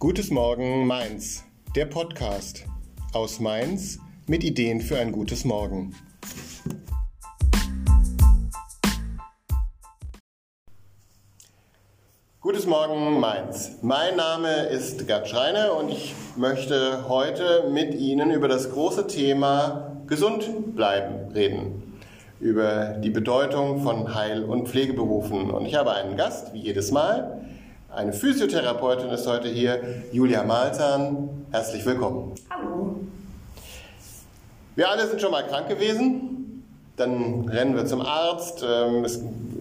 Gutes Morgen Mainz, der Podcast aus Mainz mit Ideen für ein gutes Morgen. Gutes Morgen Mainz. Mein Name ist Gerd Schreiner und ich möchte heute mit Ihnen über das große Thema gesund bleiben reden. Über die Bedeutung von Heil- und Pflegeberufen. Und ich habe einen Gast, wie jedes Mal. Eine Physiotherapeutin ist heute hier, Julia Malzahn. Herzlich willkommen. Hallo. Wir alle sind schon mal krank gewesen. Dann rennen wir zum Arzt. Ähm,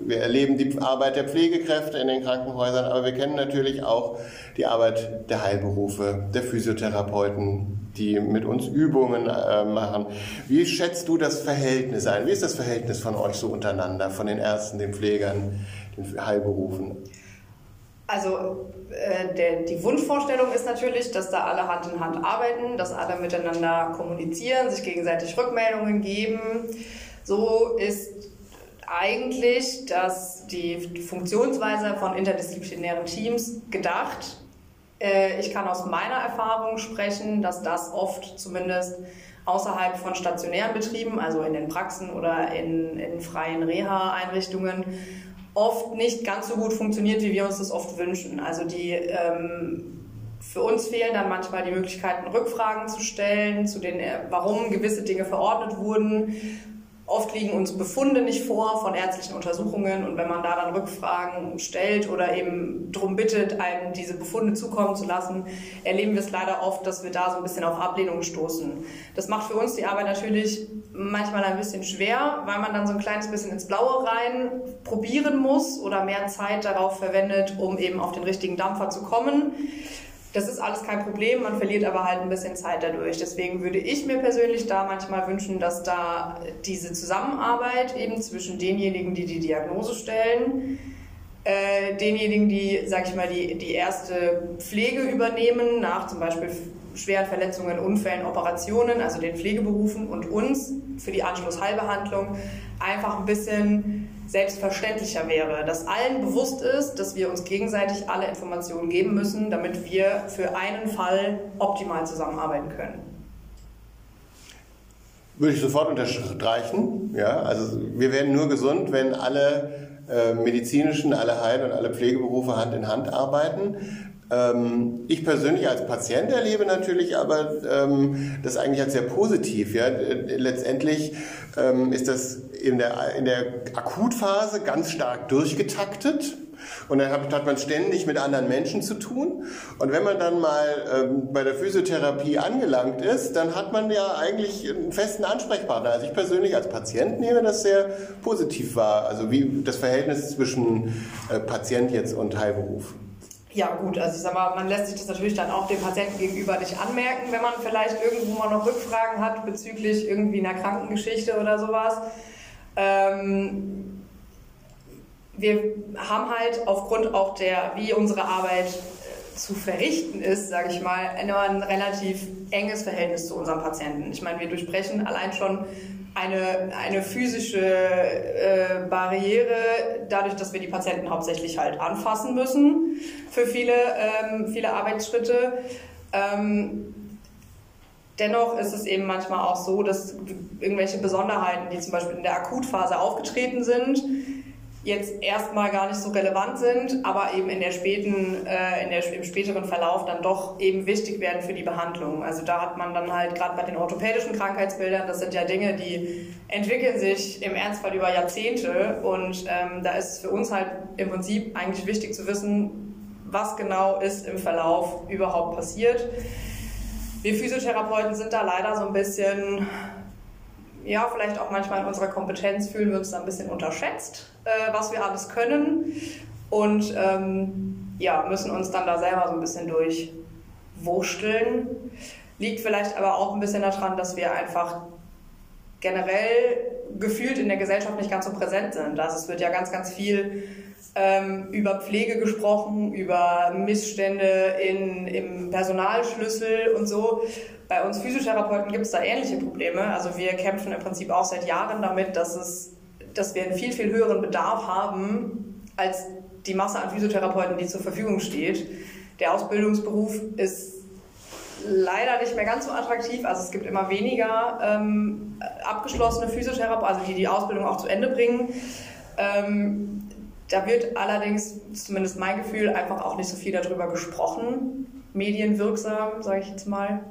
wir erleben die Arbeit der Pflegekräfte in den Krankenhäusern, aber wir kennen natürlich auch die Arbeit der Heilberufe, der Physiotherapeuten, die mit uns Übungen äh, machen. Wie schätzt du das Verhältnis ein? Wie ist das Verhältnis von euch so untereinander, von den Ärzten, den Pflegern, den Heilberufen? Also äh, der, die Wunschvorstellung ist natürlich, dass da alle Hand in Hand arbeiten, dass alle miteinander kommunizieren, sich gegenseitig Rückmeldungen geben. So ist eigentlich dass die Funktionsweise von interdisziplinären Teams gedacht. Äh, ich kann aus meiner Erfahrung sprechen, dass das oft zumindest außerhalb von stationären Betrieben, also in den Praxen oder in, in freien Reha-Einrichtungen, oft nicht ganz so gut funktioniert, wie wir uns das oft wünschen. Also die ähm, für uns fehlen dann manchmal die Möglichkeiten, Rückfragen zu stellen, zu den, äh, warum gewisse Dinge verordnet wurden Oft liegen uns Befunde nicht vor von ärztlichen Untersuchungen und wenn man da dann Rückfragen stellt oder eben darum bittet, einem diese Befunde zukommen zu lassen, erleben wir es leider oft, dass wir da so ein bisschen auf Ablehnung stoßen. Das macht für uns die Arbeit natürlich manchmal ein bisschen schwer, weil man dann so ein kleines bisschen ins Blaue rein probieren muss oder mehr Zeit darauf verwendet, um eben auf den richtigen Dampfer zu kommen. Das ist alles kein Problem, man verliert aber halt ein bisschen Zeit dadurch. Deswegen würde ich mir persönlich da manchmal wünschen, dass da diese Zusammenarbeit eben zwischen denjenigen, die die Diagnose stellen, äh, denjenigen, die, sag ich mal, die, die erste Pflege übernehmen, nach zum Beispiel schweren Verletzungen, Unfällen, Operationen, also den Pflegeberufen und uns für die Anschlussheilbehandlung einfach ein bisschen selbstverständlicher wäre, dass allen bewusst ist, dass wir uns gegenseitig alle Informationen geben müssen, damit wir für einen Fall optimal zusammenarbeiten können. Würde ich sofort unterstreichen. Ja, also wir werden nur gesund, wenn alle äh, medizinischen, alle Heil- und alle Pflegeberufe Hand in Hand arbeiten. Ähm, ich persönlich als Patient erlebe natürlich aber ähm, das eigentlich als sehr positiv. Ja? Letztendlich ähm, ist das in der, in der Akutphase ganz stark durchgetaktet. Und dann hat man ständig mit anderen Menschen zu tun. Und wenn man dann mal ähm, bei der Physiotherapie angelangt ist, dann hat man ja eigentlich einen festen Ansprechpartner. Also ich persönlich als Patient nehme das sehr positiv wahr. Also wie das Verhältnis zwischen äh, Patient jetzt und Heilberuf. Ja gut, also ich sag mal, man lässt sich das natürlich dann auch dem Patienten gegenüber nicht anmerken, wenn man vielleicht irgendwo mal noch Rückfragen hat bezüglich irgendwie einer Krankengeschichte oder sowas. Ähm, wir haben halt aufgrund auch der, wie unsere Arbeit zu verrichten ist, sage ich mal, ein relativ enges Verhältnis zu unseren Patienten. Ich meine, wir durchbrechen allein schon eine, eine physische äh, Barriere, dadurch, dass wir die Patienten hauptsächlich halt anfassen müssen für viele, ähm, viele Arbeitsschritte. Ähm, dennoch ist es eben manchmal auch so, dass irgendwelche Besonderheiten, die zum Beispiel in der Akutphase aufgetreten sind, jetzt erstmal gar nicht so relevant sind, aber eben in der späten, äh, in der, im späteren Verlauf dann doch eben wichtig werden für die Behandlung. Also da hat man dann halt gerade bei den orthopädischen Krankheitsbildern, das sind ja Dinge, die entwickeln sich im Ernstfall über Jahrzehnte und ähm, da ist für uns halt im Prinzip eigentlich wichtig zu wissen, was genau ist im Verlauf überhaupt passiert. Wir Physiotherapeuten sind da leider so ein bisschen ja, vielleicht auch manchmal in unserer Kompetenz fühlen wir uns da ein bisschen unterschätzt, äh, was wir alles können. Und ähm, ja, müssen uns dann da selber so ein bisschen durchwursteln. Liegt vielleicht aber auch ein bisschen daran, dass wir einfach generell gefühlt in der Gesellschaft nicht ganz so präsent sind. Also es wird ja ganz, ganz viel ähm, über Pflege gesprochen, über Missstände in, im Personalschlüssel und so. Bei uns Physiotherapeuten gibt es da ähnliche Probleme. Also wir kämpfen im Prinzip auch seit Jahren damit, dass, es, dass wir einen viel, viel höheren Bedarf haben als die Masse an Physiotherapeuten, die zur Verfügung steht. Der Ausbildungsberuf ist leider nicht mehr ganz so attraktiv. Also es gibt immer weniger ähm, abgeschlossene Physiotherapeuten, also die die Ausbildung auch zu Ende bringen. Ähm, da wird allerdings, zumindest mein Gefühl, einfach auch nicht so viel darüber gesprochen. Medienwirksam, sage ich jetzt mal.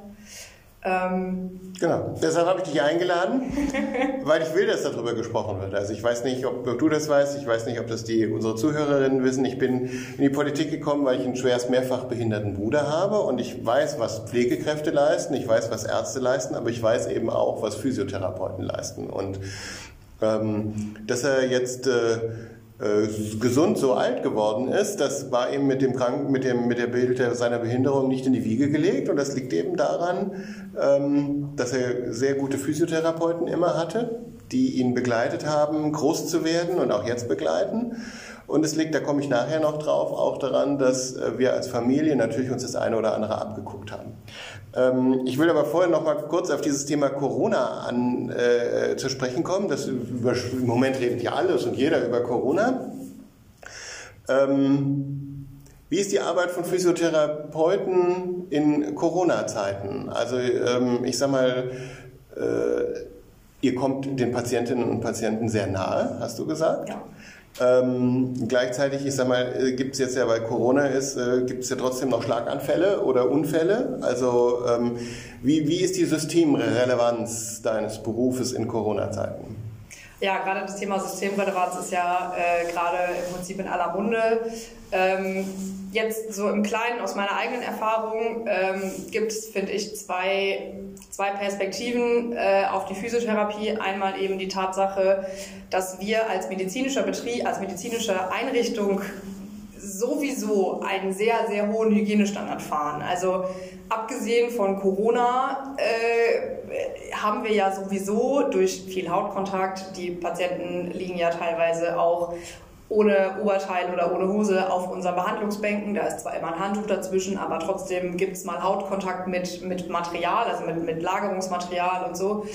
Ähm genau, deshalb habe ich dich eingeladen, weil ich will, dass darüber gesprochen wird. Also ich weiß nicht, ob, du das weißt, ich weiß nicht, ob das die unsere Zuhörerinnen wissen. Ich bin in die Politik gekommen, weil ich einen schwerst mehrfach behinderten Bruder habe und ich weiß, was Pflegekräfte leisten, ich weiß, was Ärzte leisten, aber ich weiß eben auch, was Physiotherapeuten leisten. Und ähm, dass er jetzt äh, äh, gesund so alt geworden ist, das war ihm mit dem Kranken, mit dem mit der Bild seiner Behinderung nicht in die Wiege gelegt und das liegt eben daran, ähm, dass er sehr gute Physiotherapeuten immer hatte, die ihn begleitet haben, groß zu werden und auch jetzt begleiten. Und es liegt, da komme ich nachher noch drauf, auch daran, dass äh, wir als Familie natürlich uns das eine oder andere abgeguckt haben. Ähm, ich will aber vorher noch mal kurz auf dieses Thema Corona an, äh, zu sprechen kommen. Das, über, Im Moment redet ja alles und jeder über Corona. Ähm, wie ist die Arbeit von Physiotherapeuten in Corona-Zeiten? Also ähm, ich sag mal, äh, ihr kommt den Patientinnen und Patienten sehr nahe, hast du gesagt? Ja. Ähm, gleichzeitig, ich sag mal, äh, gibt es jetzt ja, weil Corona ist, äh, gibt es ja trotzdem noch Schlaganfälle oder Unfälle. Also ähm, wie, wie ist die Systemrelevanz deines Berufes in Corona-Zeiten? Ja, gerade das Thema Systemrelevanz ist ja äh, gerade im Prinzip in aller Munde. Ähm, jetzt so im Kleinen aus meiner eigenen Erfahrung ähm, gibt es, finde ich, zwei, zwei Perspektiven äh, auf die Physiotherapie. Einmal eben die Tatsache, dass wir als medizinischer Betrieb, als medizinische Einrichtung sowieso einen sehr, sehr hohen Hygienestandard fahren. Also abgesehen von Corona äh, haben wir ja sowieso durch viel Hautkontakt, die Patienten liegen ja teilweise auch ohne Oberteil oder ohne Hose auf unseren Behandlungsbänken. Da ist zwar immer ein Handtuch dazwischen, aber trotzdem gibt es mal Hautkontakt mit, mit Material, also mit, mit Lagerungsmaterial und so.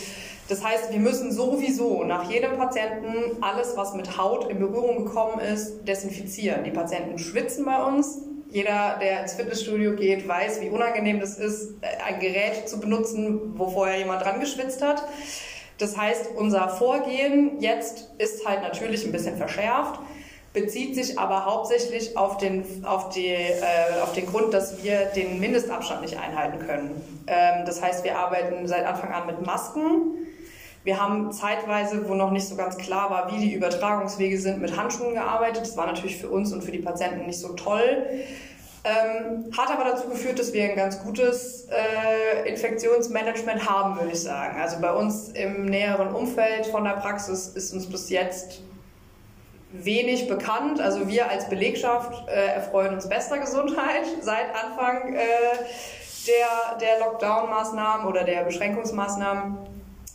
Das heißt, wir müssen sowieso nach jedem Patienten alles, was mit Haut in Berührung gekommen ist, desinfizieren. Die Patienten schwitzen bei uns. Jeder, der ins Fitnessstudio geht, weiß, wie unangenehm das ist, ein Gerät zu benutzen, wo vorher jemand dran geschwitzt hat. Das heißt, unser Vorgehen jetzt ist halt natürlich ein bisschen verschärft bezieht sich aber hauptsächlich auf den, auf, die, äh, auf den Grund, dass wir den Mindestabstand nicht einhalten können. Ähm, das heißt, wir arbeiten seit Anfang an mit Masken. Wir haben zeitweise, wo noch nicht so ganz klar war, wie die Übertragungswege sind, mit Handschuhen gearbeitet. Das war natürlich für uns und für die Patienten nicht so toll. Ähm, hat aber dazu geführt, dass wir ein ganz gutes äh, Infektionsmanagement haben, würde ich sagen. Also bei uns im näheren Umfeld von der Praxis ist uns bis jetzt wenig bekannt. Also wir als Belegschaft äh, erfreuen uns bester Gesundheit seit Anfang äh, der, der Lockdown-Maßnahmen oder der Beschränkungsmaßnahmen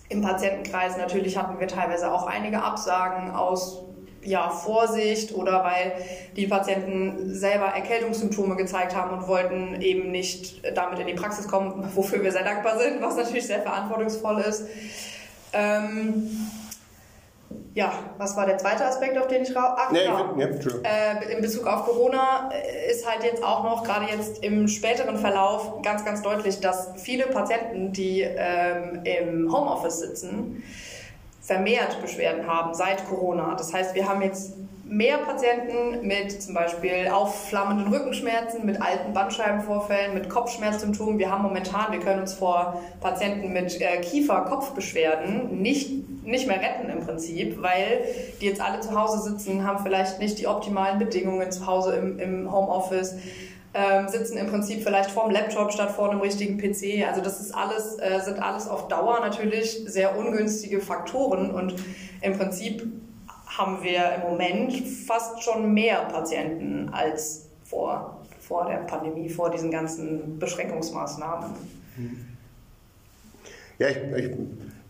im Patientenkreis. Natürlich hatten wir teilweise auch einige Absagen aus ja, Vorsicht oder weil die Patienten selber Erkältungssymptome gezeigt haben und wollten eben nicht damit in die Praxis kommen, wofür wir sehr dankbar sind, was natürlich sehr verantwortungsvoll ist. Ähm, ja, was war der zweite Aspekt, auf den ich raus... Ach, nee, genau. ja, äh, in Bezug auf Corona äh, ist halt jetzt auch noch, gerade jetzt im späteren Verlauf, ganz, ganz deutlich, dass viele Patienten, die ähm, im Homeoffice sitzen, vermehrt Beschwerden haben seit Corona. Das heißt, wir haben jetzt mehr Patienten mit zum Beispiel aufflammenden Rückenschmerzen, mit alten Bandscheibenvorfällen, mit Kopfschmerzsymptomen. Wir haben momentan, wir können uns vor Patienten mit äh, Kiefer-Kopfbeschwerden nicht, nicht mehr retten im Prinzip, weil die jetzt alle zu Hause sitzen, haben vielleicht nicht die optimalen Bedingungen zu Hause im, im Homeoffice. Ähm, sitzen im Prinzip vielleicht vorm Laptop statt vor einem richtigen PC. Also das ist alles, äh, sind alles auf Dauer natürlich sehr ungünstige Faktoren und im Prinzip haben wir im Moment fast schon mehr Patienten als vor, vor der Pandemie, vor diesen ganzen Beschränkungsmaßnahmen. Ja, ich, ich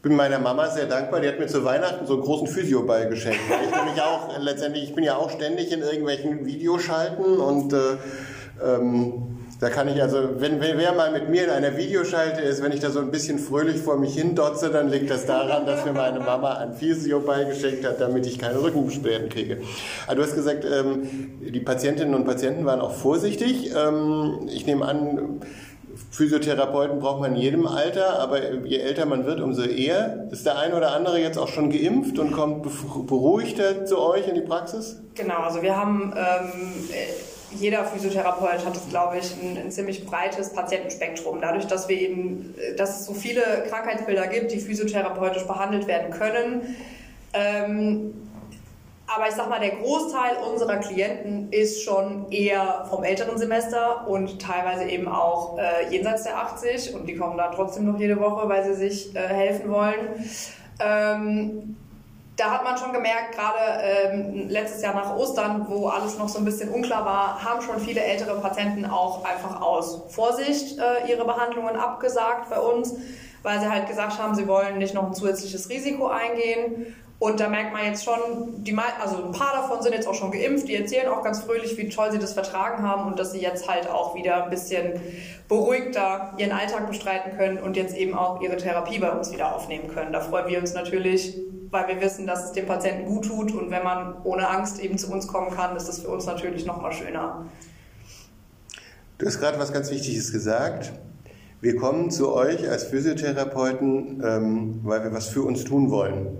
bin meiner Mama sehr dankbar. Die hat mir zu Weihnachten so einen großen Physioball geschenkt. Ich bin auch letztendlich, ich bin ja auch ständig in irgendwelchen Videoschalten und äh, ähm, Da kann ich also, wenn, wenn wer mal mit mir in einer Videoschalte ist, wenn ich da so ein bisschen fröhlich vor mich hin dotze, dann liegt das daran, dass mir meine Mama ein Physio beigeschenkt hat, damit ich keine Rückenbeschwerden kriege. Aber du hast gesagt, ähm, die Patientinnen und Patienten waren auch vorsichtig. Ähm, ich nehme an, Physiotherapeuten braucht man in jedem Alter, aber je älter man wird, umso eher. Ist der eine oder andere jetzt auch schon geimpft und kommt beruhigter zu euch in die Praxis? Genau, also wir haben ähm, jeder Physiotherapeut hat, glaube ich, ein, ein, ziemlich breites Patientenspektrum. Dadurch, dass wir eben, dass es so viele Krankheitsbilder gibt, die physiotherapeutisch behandelt werden können. Ähm, aber ich sag mal, der Großteil unserer Klienten ist schon eher vom älteren Semester und teilweise eben auch äh, jenseits der 80 und die kommen da trotzdem noch jede Woche, weil sie sich äh, helfen wollen. Ähm, da hat man schon gemerkt, gerade ähm, letztes Jahr nach Ostern, wo alles noch so ein bisschen unklar war, haben schon viele ältere Patienten auch einfach aus Vorsicht äh, ihre Behandlungen abgesagt bei uns, weil sie halt gesagt haben, sie wollen nicht noch ein zusätzliches Risiko eingehen. Und da merkt man jetzt schon, die, also ein paar davon sind jetzt auch schon geimpft, die erzählen auch ganz fröhlich, wie toll sie das vertragen haben und dass sie jetzt halt auch wieder ein bisschen beruhigter ihren Alltag bestreiten können und jetzt eben auch ihre Therapie bei uns wieder aufnehmen können. Da freuen wir uns natürlich weil wir wissen, dass es dem Patienten gut tut und wenn man ohne Angst eben zu uns kommen kann, ist das für uns natürlich noch mal schöner. Du hast gerade was ganz Wichtiges gesagt. Wir kommen zu euch als Physiotherapeuten, ähm, weil wir was für uns tun wollen.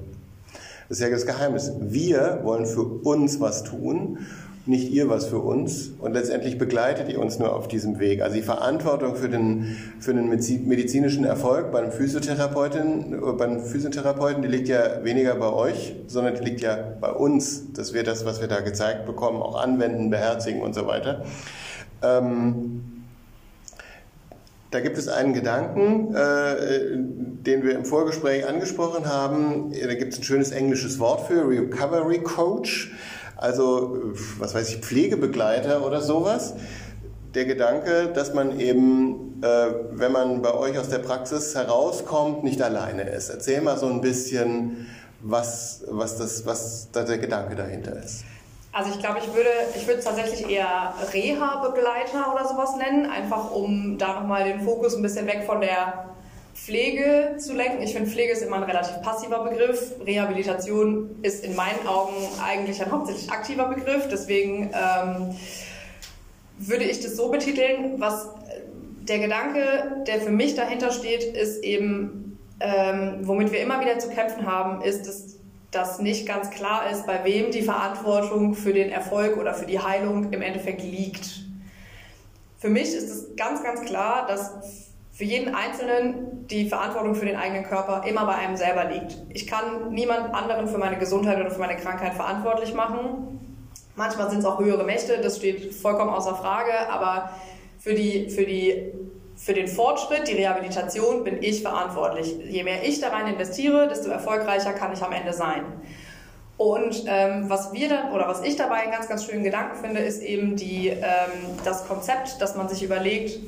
Das ist ja das Geheimnis. Wir wollen für uns was tun nicht ihr was für uns und letztendlich begleitet ihr uns nur auf diesem Weg. Also die Verantwortung für den, für den medizinischen Erfolg beim Physiotherapeuten, beim Physiotherapeuten, die liegt ja weniger bei euch, sondern die liegt ja bei uns, dass wir das, was wir da gezeigt bekommen, auch anwenden, beherzigen und so weiter. Ähm, da gibt es einen Gedanken, äh, den wir im Vorgespräch angesprochen haben. Da gibt es ein schönes englisches Wort für Recovery Coach. Also, was weiß ich, Pflegebegleiter oder sowas. Der Gedanke, dass man eben, äh, wenn man bei euch aus der Praxis herauskommt, nicht alleine ist. Erzähl mal so ein bisschen, was, was, das, was da der Gedanke dahinter ist. Also ich glaube, ich würde, ich würde es tatsächlich eher Reha-Begleiter oder sowas nennen, einfach um da nochmal den Fokus ein bisschen weg von der Pflege zu lenken. Ich finde, Pflege ist immer ein relativ passiver Begriff. Rehabilitation ist in meinen Augen eigentlich ein hauptsächlich aktiver Begriff. Deswegen ähm, würde ich das so betiteln, was der Gedanke, der für mich dahinter steht, ist eben, ähm, womit wir immer wieder zu kämpfen haben, ist, dass das nicht ganz klar ist, bei wem die Verantwortung für den Erfolg oder für die Heilung im Endeffekt liegt. Für mich ist es ganz, ganz klar, dass für jeden Einzelnen die Verantwortung für den eigenen Körper immer bei einem selber liegt. Ich kann niemand anderen für meine Gesundheit oder für meine Krankheit verantwortlich machen. Manchmal sind es auch höhere Mächte, das steht vollkommen außer Frage, aber für, die, für, die, für den Fortschritt, die Rehabilitation bin ich verantwortlich. Je mehr ich da rein investiere, desto erfolgreicher kann ich am Ende sein. Und ähm, was wir dann oder was ich dabei einen ganz, ganz schönen Gedanken finde, ist eben die, ähm, das Konzept, dass man sich überlegt,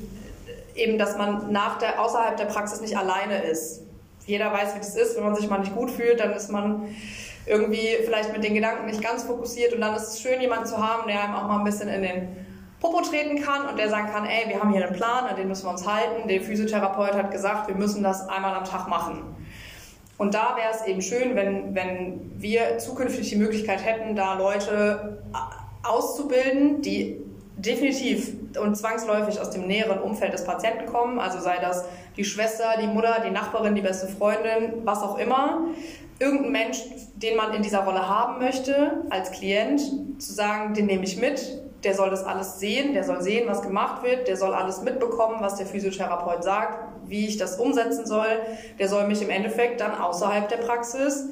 eben, dass man nach der, außerhalb der Praxis nicht alleine ist. Jeder weiß, wie das ist. Wenn man sich mal nicht gut fühlt, dann ist man irgendwie vielleicht mit den Gedanken nicht ganz fokussiert. Und dann ist es schön, jemanden zu haben, der einem auch mal ein bisschen in den Popo treten kann und der sagen kann, ey, wir haben hier einen Plan, an den müssen wir uns halten. Der Physiotherapeut hat gesagt, wir müssen das einmal am Tag machen. Und da wäre es eben schön, wenn, wenn wir zukünftig die Möglichkeit hätten, da Leute auszubilden, die definitiv und zwangsläufig aus dem näheren Umfeld des Patienten kommen, also sei das die Schwester, die Mutter, die Nachbarin, die beste Freundin, was auch immer. Irgendein Mensch, den man in dieser Rolle haben möchte, als Klient, zu sagen, den nehme ich mit, der soll das alles sehen, der soll sehen, was gemacht wird, der soll alles mitbekommen, was der Physiotherapeut sagt, wie ich das umsetzen soll, der soll mich im Endeffekt dann außerhalb der Praxis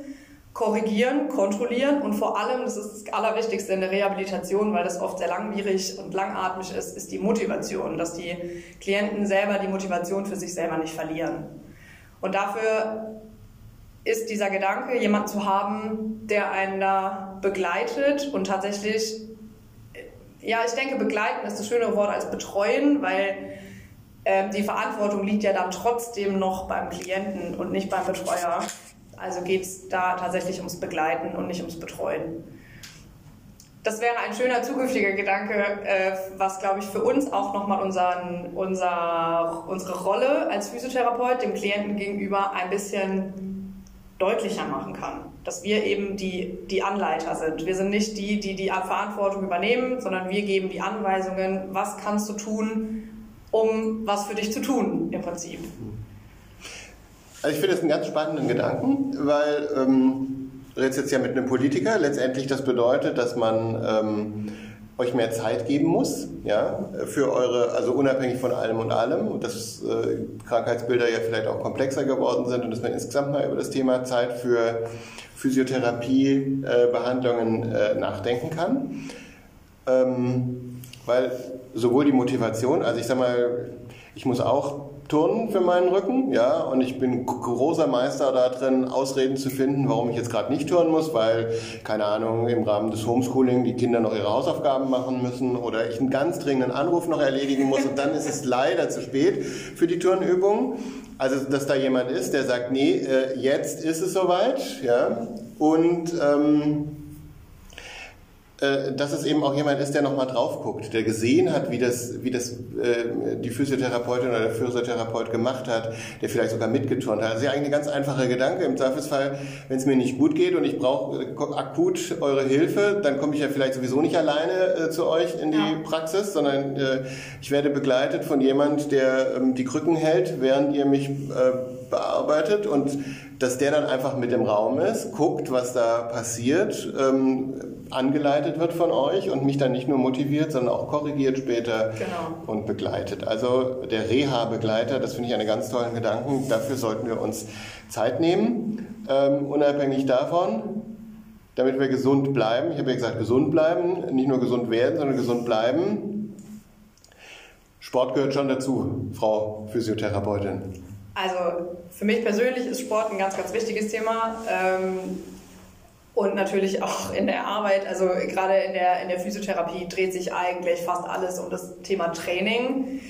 korrigieren, kontrollieren und vor allem, das ist das Allerwichtigste in der Rehabilitation, weil das oft sehr langwierig und langatmig ist, ist die Motivation, dass die Klienten selber die Motivation für sich selber nicht verlieren. Und dafür ist dieser Gedanke, jemanden zu haben, der einen da begleitet und tatsächlich, ja, ich denke, begleiten ist das schönere Wort als betreuen, weil äh, die Verantwortung liegt ja dann trotzdem noch beim Klienten und nicht beim Betreuer. Also geht es da tatsächlich ums Begleiten und nicht ums Betreuen. das wäre ein schöner zukünftiger Gedanke, äh, was, glaube ich, für uns auch nochmal unseren, unser, unsere Rolle als Physiotherapeut dem Klienten gegenüber ein bisschen deutlicher machen kann. Dass wir eben die, die Anleiter sind. Wir sind nicht die, die die Verantwortung übernehmen, sondern wir geben die Anweisungen, was kannst du tun, um was für dich zu tun, im Prinzip. Also ich finde das einen ganz spannenden Gedanken, weil ähm, du redest jetzt ja mit einem Politiker. Letztendlich das bedeutet, dass man ähm, euch mehr Zeit geben muss, ja, für eure, also unabhängig von allem und allem, und dass äh, Krankheitsbilder ja vielleicht auch komplexer geworden sind und dass man insgesamt mal über das Thema Zeit für Physiotherapie-Behandlungen äh, äh, nachdenken kann. Ähm, weil sowohl die Motivation, also ich sag mal, ich muss auch turnen für meinen Rücken, ja, und ich bin großer Meister da drin, Ausreden zu finden, warum ich jetzt gerade nicht turnen muss, weil, keine Ahnung, im Rahmen des Homeschooling die Kinder noch ihre Hausaufgaben machen müssen oder ich einen ganz dringenden Anruf noch erledigen muss und dann ist es leider zu spät für die Turnübung. Also, dass da jemand ist, der sagt, nee, äh, jetzt ist es soweit, ja, und ähm, äh, dass es eben auch jemand ist, der nochmal drauf guckt, der gesehen hat, wie das, wie das äh, die Physiotherapeutin oder der Physiotherapeut gemacht hat, der vielleicht sogar mitgeturnt hat. Das ist ja eigentlich ein ganz einfacher Gedanke. Im Zweifelsfall, wenn es mir nicht gut geht und ich brauche äh, akut eure Hilfe, dann komme ich ja vielleicht sowieso nicht alleine äh, zu euch in die ja. Praxis, sondern äh, ich werde begleitet von jemand, der ähm, die Krücken hält, während ihr mich äh, bearbeitet und dass der dann einfach mit im Raum ist, guckt, was da passiert, ähm, angeleitet wird von euch und mich dann nicht nur motiviert, sondern auch korrigiert später genau. und begleitet. Also der Reha-Begleiter, das finde ich einen ganz tollen Gedanken. Dafür sollten wir uns Zeit nehmen, ähm, unabhängig davon, damit wir gesund bleiben. Ich habe ja gesagt, gesund bleiben, nicht nur gesund werden, sondern gesund bleiben. Sport gehört schon dazu, Frau Physiotherapeutin. Also für mich persönlich ist Sport ein ganz, ganz wichtiges Thema. Ähm, und natürlich auch in der Arbeit, also gerade in der, in der Physiotherapie dreht sich eigentlich fast alles um das Thema Training.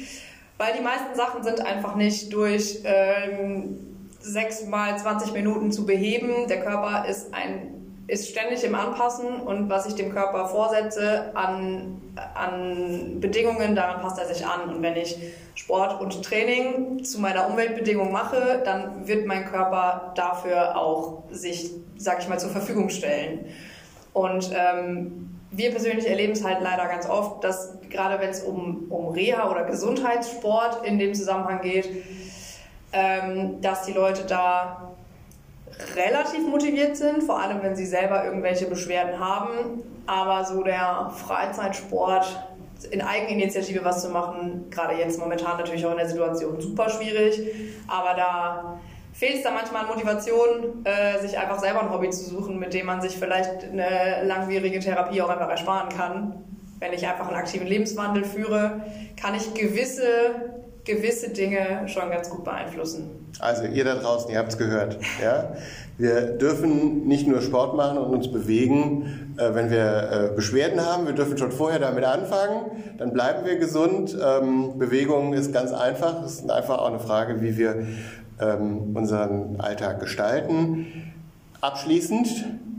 Weil die meisten Sachen sind einfach nicht durch ähm, sechs mal 20 Minuten zu beheben. Der Körper ist ein ist ständig im Anpassen und was ich dem Körper vorsetze an, an Bedingungen, daran passt er sich an. Und wenn ich Sport und Training zu meiner Umweltbedingung mache, dann wird mein Körper dafür auch sich, sag ich mal, zur Verfügung stellen. Und ähm, wir persönlich erleben es halt leider ganz oft, dass gerade wenn es um, um Reha oder Gesundheitssport in dem Zusammenhang geht, ähm, dass die Leute da relativ motiviert sind, vor allem wenn sie selber irgendwelche Beschwerden haben. Aber so der Freizeitsport in Eigeninitiative was zu machen, gerade jetzt momentan natürlich auch in der Situation super schwierig. Aber da fehlt es da manchmal an Motivation, äh, sich einfach selber ein Hobby zu suchen, mit dem man sich vielleicht eine langwierige Therapie auch einfach ersparen kann. Wenn ich einfach einen aktiven Lebenswandel führe, kann ich gewisse gewisse Dinge schon ganz gut beeinflussen. Also ihr da draußen, ihr habt es gehört. Ja? Wir dürfen nicht nur Sport machen und uns bewegen, äh, wenn wir äh, Beschwerden haben. Wir dürfen schon vorher damit anfangen. Dann bleiben wir gesund. Ähm, Bewegung ist ganz einfach. Es ist einfach auch eine Frage, wie wir ähm, unseren Alltag gestalten. Abschließend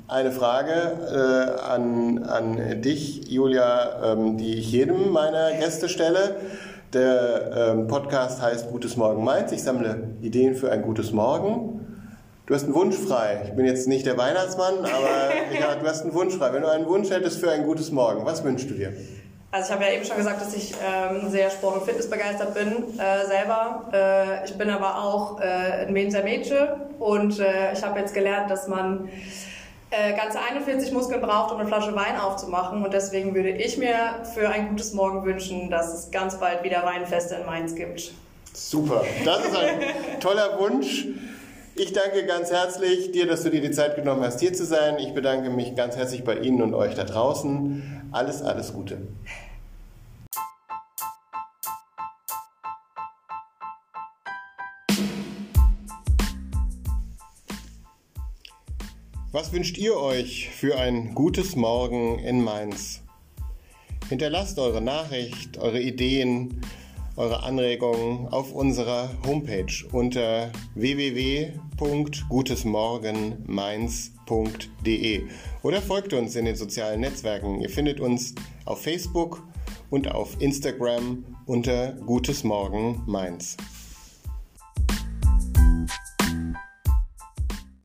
eine Frage äh, an, an dich, Julia, ähm, die ich jedem meiner Gäste stelle. Der ähm, Podcast heißt Gutes Morgen Mainz. Ich sammle Ideen für ein gutes Morgen. Du hast einen Wunsch frei. Ich bin jetzt nicht der Weihnachtsmann, aber ich, du hast einen Wunsch frei. Wenn du einen Wunsch hättest für ein gutes Morgen, was wünschst du dir? Also ich habe ja eben schon gesagt, dass ich ähm, sehr Sport- und Fitness begeistert bin äh, selber. Äh, ich bin aber auch äh, ein Mensa Mädchen und äh, ich habe jetzt gelernt, dass man äh, ganze 41 Muskeln braucht, um eine Flasche Wein aufzumachen. Und deswegen würde ich mir für ein gutes Morgen wünschen, dass es ganz bald wieder Weinfeste in Mainz gibt. Super, das ist ein toller Wunsch. Ich danke ganz herzlich dir, dass du dir die Zeit genommen hast, hier zu sein. Ich bedanke mich ganz herzlich bei Ihnen und euch da draußen. Alles, alles Gute. Was wünscht ihr euch für ein gutes Morgen in Mainz? Hinterlasst eure Nachricht, eure Ideen eure Anregungen auf unserer Homepage unter www.gutesmorgenmainz.de oder folgt uns in den sozialen Netzwerken. Ihr findet uns auf Facebook und auf Instagram unter Gutes Morgen Mainz.